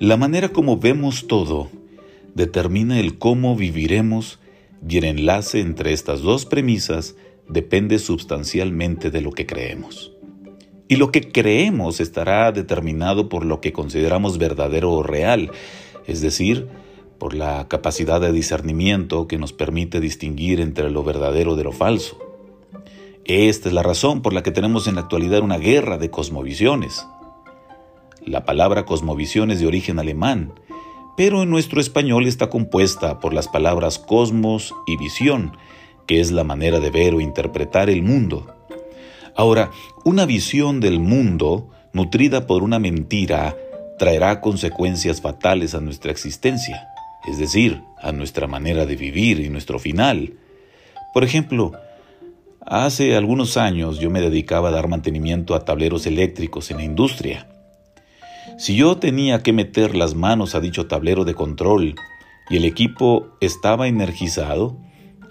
La manera como vemos todo determina el cómo viviremos y el enlace entre estas dos premisas depende sustancialmente de lo que creemos. Y lo que creemos estará determinado por lo que consideramos verdadero o real, es decir, por la capacidad de discernimiento que nos permite distinguir entre lo verdadero de lo falso. Esta es la razón por la que tenemos en la actualidad una guerra de cosmovisiones. La palabra cosmovisión es de origen alemán, pero en nuestro español está compuesta por las palabras cosmos y visión, que es la manera de ver o interpretar el mundo. Ahora, una visión del mundo nutrida por una mentira traerá consecuencias fatales a nuestra existencia, es decir, a nuestra manera de vivir y nuestro final. Por ejemplo, hace algunos años yo me dedicaba a dar mantenimiento a tableros eléctricos en la industria. Si yo tenía que meter las manos a dicho tablero de control y el equipo estaba energizado,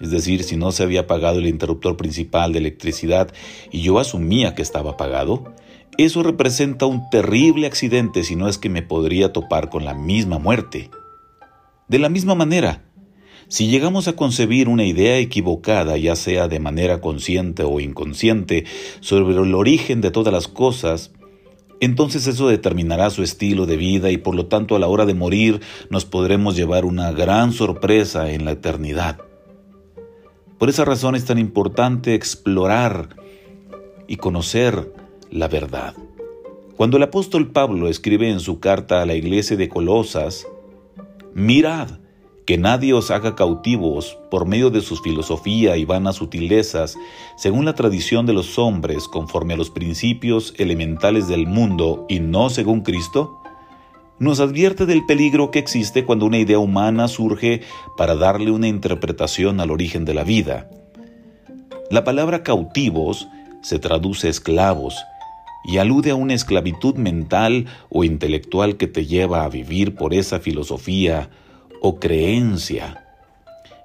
es decir, si no se había apagado el interruptor principal de electricidad y yo asumía que estaba apagado, eso representa un terrible accidente si no es que me podría topar con la misma muerte. De la misma manera, si llegamos a concebir una idea equivocada, ya sea de manera consciente o inconsciente, sobre el origen de todas las cosas, entonces eso determinará su estilo de vida y por lo tanto a la hora de morir nos podremos llevar una gran sorpresa en la eternidad. Por esa razón es tan importante explorar y conocer la verdad. Cuando el apóstol Pablo escribe en su carta a la iglesia de Colosas, mirad, que nadie os haga cautivos por medio de su filosofía y vanas sutilezas, según la tradición de los hombres, conforme a los principios elementales del mundo y no según Cristo? Nos advierte del peligro que existe cuando una idea humana surge para darle una interpretación al origen de la vida. La palabra cautivos se traduce esclavos y alude a una esclavitud mental o intelectual que te lleva a vivir por esa filosofía o creencia.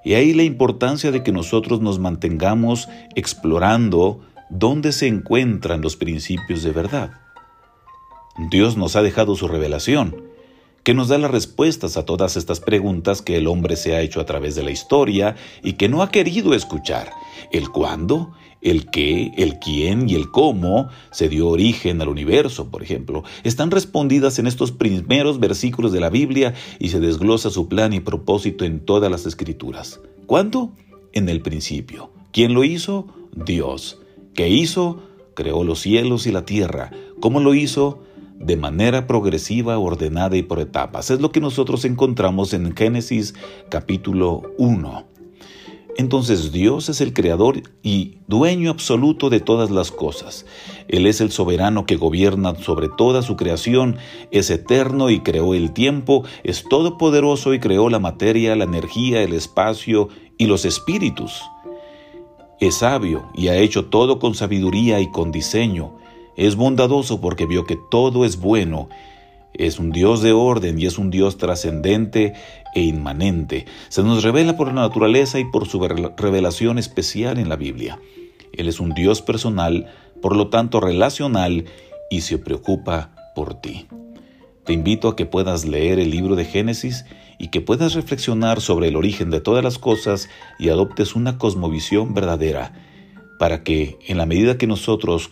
Y ahí la importancia de que nosotros nos mantengamos explorando dónde se encuentran los principios de verdad. Dios nos ha dejado su revelación, que nos da las respuestas a todas estas preguntas que el hombre se ha hecho a través de la historia y que no ha querido escuchar. El cuándo, el qué, el quién y el cómo se dio origen al universo, por ejemplo, están respondidas en estos primeros versículos de la Biblia y se desglosa su plan y propósito en todas las escrituras. ¿Cuándo? En el principio. ¿Quién lo hizo? Dios. ¿Qué hizo? Creó los cielos y la tierra. ¿Cómo lo hizo? De manera progresiva, ordenada y por etapas. Es lo que nosotros encontramos en Génesis capítulo 1. Entonces Dios es el creador y dueño absoluto de todas las cosas. Él es el soberano que gobierna sobre toda su creación, es eterno y creó el tiempo, es todopoderoso y creó la materia, la energía, el espacio y los espíritus. Es sabio y ha hecho todo con sabiduría y con diseño. Es bondadoso porque vio que todo es bueno. Es un Dios de orden y es un Dios trascendente e inmanente. Se nos revela por la naturaleza y por su revelación especial en la Biblia. Él es un Dios personal, por lo tanto relacional, y se preocupa por ti. Te invito a que puedas leer el libro de Génesis y que puedas reflexionar sobre el origen de todas las cosas y adoptes una cosmovisión verdadera, para que, en la medida que nosotros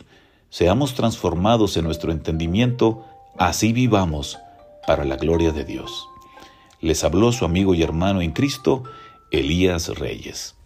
seamos transformados en nuestro entendimiento, así vivamos para la gloria de Dios. Les habló su amigo y hermano en Cristo, Elías Reyes.